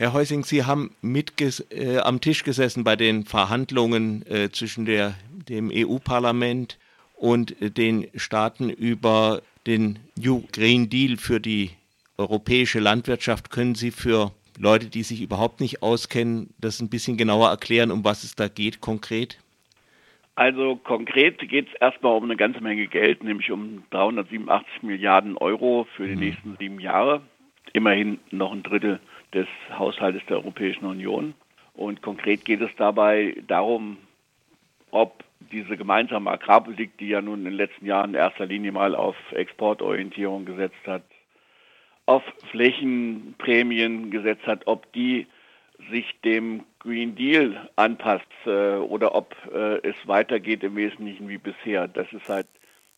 Herr Heusing, Sie haben mit äh, am Tisch gesessen bei den Verhandlungen äh, zwischen der, dem EU-Parlament und äh, den Staaten über den New Green Deal für die europäische Landwirtschaft. Können Sie für Leute, die sich überhaupt nicht auskennen, das ein bisschen genauer erklären, um was es da geht konkret? Also konkret geht es erstmal um eine ganze Menge Geld, nämlich um 387 Milliarden Euro für die mhm. nächsten sieben Jahre. Immerhin noch ein Drittel des Haushaltes der Europäischen Union. Und konkret geht es dabei darum, ob diese gemeinsame Agrarpolitik, die ja nun in den letzten Jahren in erster Linie mal auf Exportorientierung gesetzt hat, auf Flächenprämien gesetzt hat, ob die sich dem Green Deal anpasst äh, oder ob äh, es weitergeht im Wesentlichen wie bisher. Das ist halt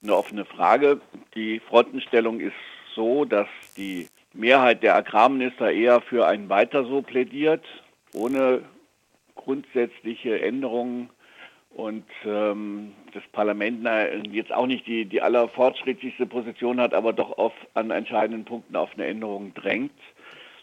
eine offene Frage. Die Frontenstellung ist so, dass die Mehrheit der Agrarminister eher für ein Weiter so plädiert, ohne grundsätzliche Änderungen und ähm, das Parlament na, jetzt auch nicht die, die allerfortschrittlichste Position hat, aber doch auf, an entscheidenden Punkten auf eine Änderung drängt,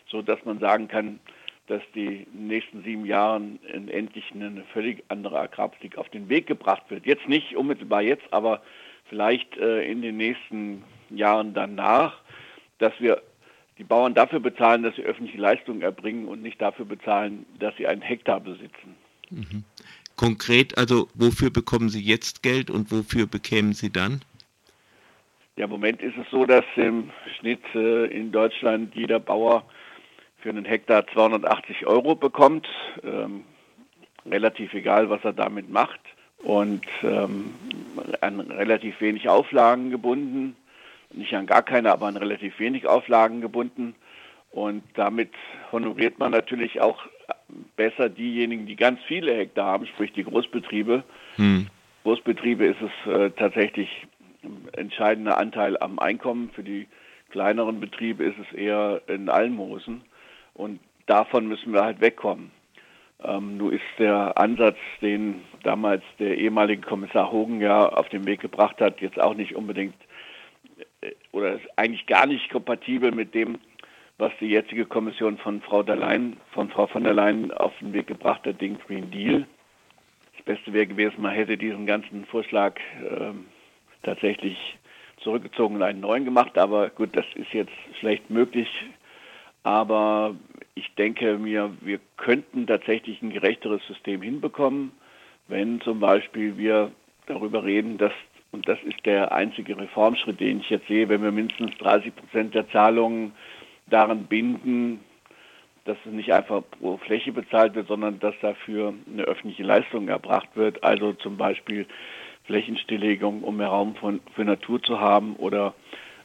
sodass man sagen kann, dass die nächsten sieben Jahren endlich eine völlig andere Agrarpolitik auf den Weg gebracht wird. Jetzt nicht unmittelbar jetzt, aber vielleicht äh, in den nächsten Jahren danach, dass wir die Bauern dafür bezahlen, dass sie öffentliche Leistungen erbringen und nicht dafür bezahlen, dass sie einen Hektar besitzen. Mhm. Konkret, also wofür bekommen Sie jetzt Geld und wofür bekämen Sie dann? Ja, im Moment ist es so, dass im Schnitt äh, in Deutschland jeder Bauer für einen Hektar 280 Euro bekommt. Ähm, relativ egal, was er damit macht. Und ähm, an relativ wenig Auflagen gebunden nicht an gar keine, aber an relativ wenig Auflagen gebunden. Und damit honoriert man natürlich auch besser diejenigen, die ganz viele Hektar haben, sprich die Großbetriebe. Hm. Großbetriebe ist es äh, tatsächlich ein entscheidender Anteil am Einkommen. Für die kleineren Betriebe ist es eher in Almosen. Und davon müssen wir halt wegkommen. Ähm, nun ist der Ansatz, den damals der ehemalige Kommissar Hogan ja auf den Weg gebracht hat, jetzt auch nicht unbedingt oder ist eigentlich gar nicht kompatibel mit dem, was die jetzige Kommission von Frau Leyen, von Frau von der Leyen auf den Weg gebracht hat, den Green Deal. Das Beste wäre gewesen, man hätte diesen ganzen Vorschlag äh, tatsächlich zurückgezogen und einen neuen gemacht, aber gut, das ist jetzt schlecht möglich. Aber ich denke mir, wir könnten tatsächlich ein gerechteres System hinbekommen, wenn zum Beispiel wir darüber reden, dass und das ist der einzige Reformschritt, den ich jetzt sehe, wenn wir mindestens 30 Prozent der Zahlungen daran binden, dass es nicht einfach pro Fläche bezahlt wird, sondern dass dafür eine öffentliche Leistung erbracht wird. Also zum Beispiel Flächenstilllegung, um mehr Raum von, für Natur zu haben oder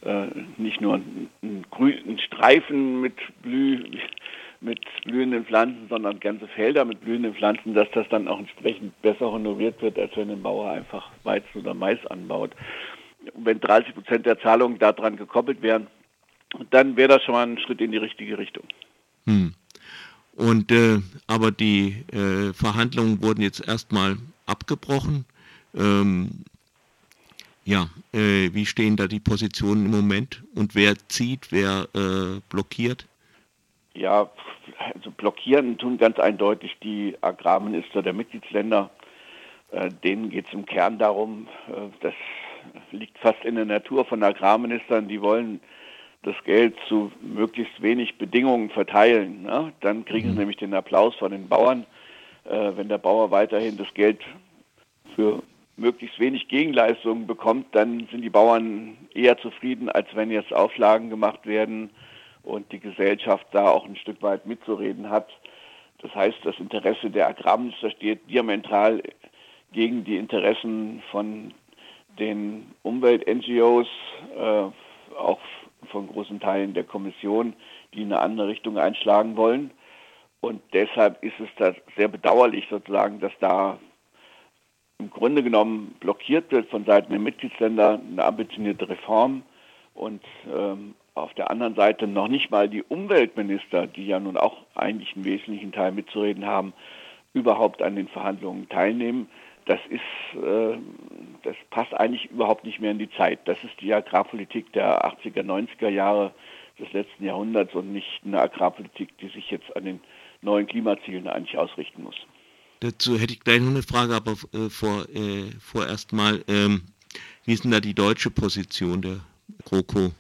äh, nicht nur einen, grünen Streifen mit Blüh, mit blühenden Pflanzen, sondern ganze Felder mit blühenden Pflanzen, dass das dann auch entsprechend besser honoriert wird, als wenn ein Bauer einfach Weizen oder Mais anbaut. wenn 30 Prozent der Zahlungen daran gekoppelt wären, dann wäre das schon mal ein Schritt in die richtige Richtung. Hm. Und äh, aber die äh, Verhandlungen wurden jetzt erstmal abgebrochen. Ähm, ja, äh, wie stehen da die Positionen im Moment und wer zieht, wer äh, blockiert? Ja, also blockieren tun ganz eindeutig die Agrarminister der Mitgliedsländer. Äh, denen geht es im Kern darum, äh, das liegt fast in der Natur von Agrarministern, die wollen das Geld zu möglichst wenig Bedingungen verteilen. Ne? Dann kriegen sie mhm. nämlich den Applaus von den Bauern. Äh, wenn der Bauer weiterhin das Geld für möglichst wenig Gegenleistungen bekommt, dann sind die Bauern eher zufrieden, als wenn jetzt Auflagen gemacht werden, und die Gesellschaft da auch ein Stück weit mitzureden hat. Das heißt, das Interesse der Agrarminister steht diametral gegen die Interessen von den Umwelt-NGOs, äh, auch von großen Teilen der Kommission, die in eine andere Richtung einschlagen wollen. Und deshalb ist es da sehr bedauerlich sozusagen, dass da im Grunde genommen blockiert wird von Seiten der Mitgliedsländer eine ambitionierte Reform und ähm, auf der anderen Seite noch nicht mal die Umweltminister, die ja nun auch eigentlich einen wesentlichen Teil mitzureden haben, überhaupt an den Verhandlungen teilnehmen. Das ist, äh, das passt eigentlich überhaupt nicht mehr in die Zeit. Das ist die Agrarpolitik der 80er, 90er Jahre, des letzten Jahrhunderts und nicht eine Agrarpolitik, die sich jetzt an den neuen Klimazielen eigentlich ausrichten muss. Dazu hätte ich gleich noch eine Frage, aber äh, vor, äh, vorerst mal, ähm, wie ist denn da die deutsche Position der GroKo?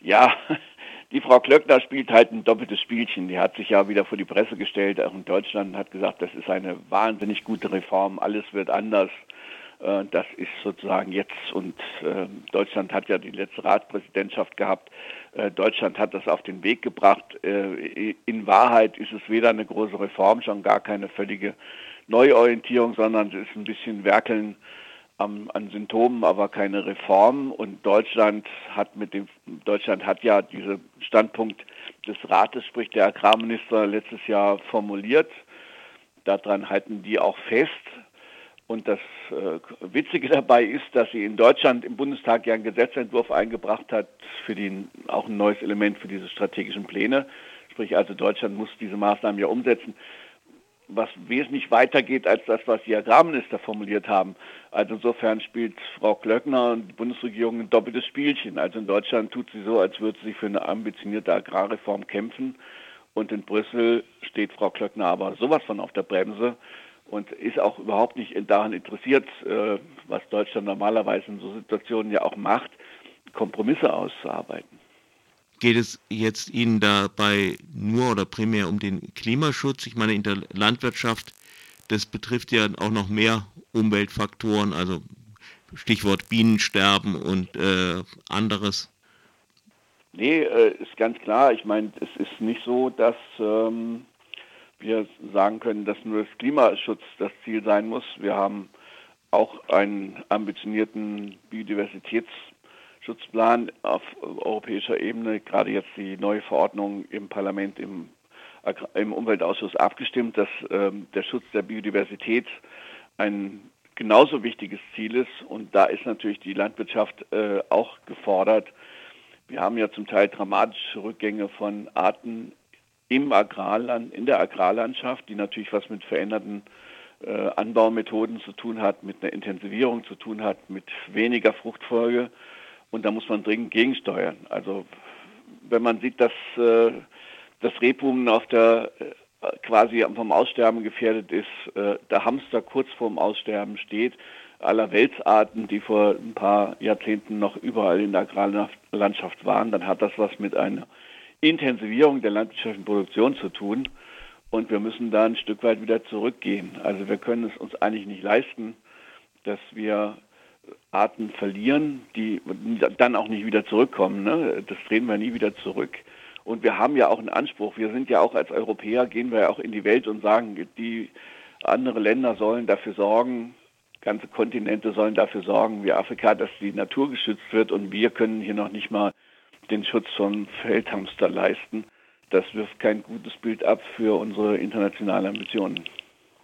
Ja, die Frau Klöckner spielt halt ein doppeltes Spielchen. Die hat sich ja wieder vor die Presse gestellt, auch in Deutschland, hat gesagt, das ist eine wahnsinnig gute Reform, alles wird anders. Äh, das ist sozusagen jetzt und äh, Deutschland hat ja die letzte Ratspräsidentschaft gehabt. Äh, Deutschland hat das auf den Weg gebracht. In Wahrheit ist es weder eine große Reform, schon gar keine völlige Neuorientierung, sondern es ist ein bisschen Werkeln an, an Symptomen, aber keine Reform. Und Deutschland hat mit dem Deutschland hat ja diesen Standpunkt des Rates, sprich der Agrarminister, letztes Jahr formuliert. Daran halten die auch fest. Und das äh, Witzige dabei ist, dass sie in Deutschland im Bundestag ja einen Gesetzentwurf eingebracht hat für den, auch ein neues Element für diese strategischen Pläne. Sprich also Deutschland muss diese Maßnahmen ja umsetzen, was wesentlich weitergeht als das, was die Agrarminister formuliert haben. Also insofern spielt Frau Klöckner und die Bundesregierung ein doppeltes Spielchen. Also in Deutschland tut sie so, als würde sie für eine ambitionierte Agrarreform kämpfen. Und in Brüssel steht Frau Klöckner aber sowas von auf der Bremse und ist auch überhaupt nicht daran interessiert, äh, was Deutschland normalerweise in so Situationen ja auch macht, Kompromisse auszuarbeiten. Geht es jetzt Ihnen dabei nur oder primär um den Klimaschutz? Ich meine, in der Landwirtschaft, das betrifft ja auch noch mehr Umweltfaktoren, also Stichwort Bienensterben und äh, anderes. Nee, äh, ist ganz klar. Ich meine, es ist nicht so, dass ähm, wir sagen können, dass nur das Klimaschutz das Ziel sein muss. Wir haben auch einen ambitionierten Biodiversitätsschutzplan auf europäischer Ebene, gerade jetzt die neue Verordnung im Parlament, im, im Umweltausschuss abgestimmt, dass ähm, der Schutz der Biodiversität ein genauso wichtiges Ziel ist. Und da ist natürlich die Landwirtschaft äh, auch gefordert. Wir haben ja zum Teil dramatische Rückgänge von Arten im Agrarland, in der Agrarlandschaft, die natürlich was mit veränderten äh, Anbaumethoden zu tun hat, mit einer Intensivierung zu tun hat, mit weniger Fruchtfolge. Und da muss man dringend gegensteuern. Also wenn man sieht, dass äh, das Rebhuhn auf der äh, quasi vom Aussterben gefährdet ist, äh, der Hamster kurz vorm Aussterben steht, aller Weltsarten, die vor ein paar Jahrzehnten noch überall in der Agrarlandschaft waren, dann hat das was mit einer Intensivierung der landwirtschaftlichen Produktion zu tun. Und wir müssen da ein Stück weit wieder zurückgehen. Also wir können es uns eigentlich nicht leisten, dass wir Arten verlieren, die dann auch nicht wieder zurückkommen. Ne? Das drehen wir nie wieder zurück. Und wir haben ja auch einen Anspruch. Wir sind ja auch als Europäer, gehen wir ja auch in die Welt und sagen, die andere Länder sollen dafür sorgen, ganze Kontinente sollen dafür sorgen, wie Afrika, dass die Natur geschützt wird und wir können hier noch nicht mal den Schutz von Feldhamster leisten. Das wirft kein gutes Bild ab für unsere internationalen Ambitionen.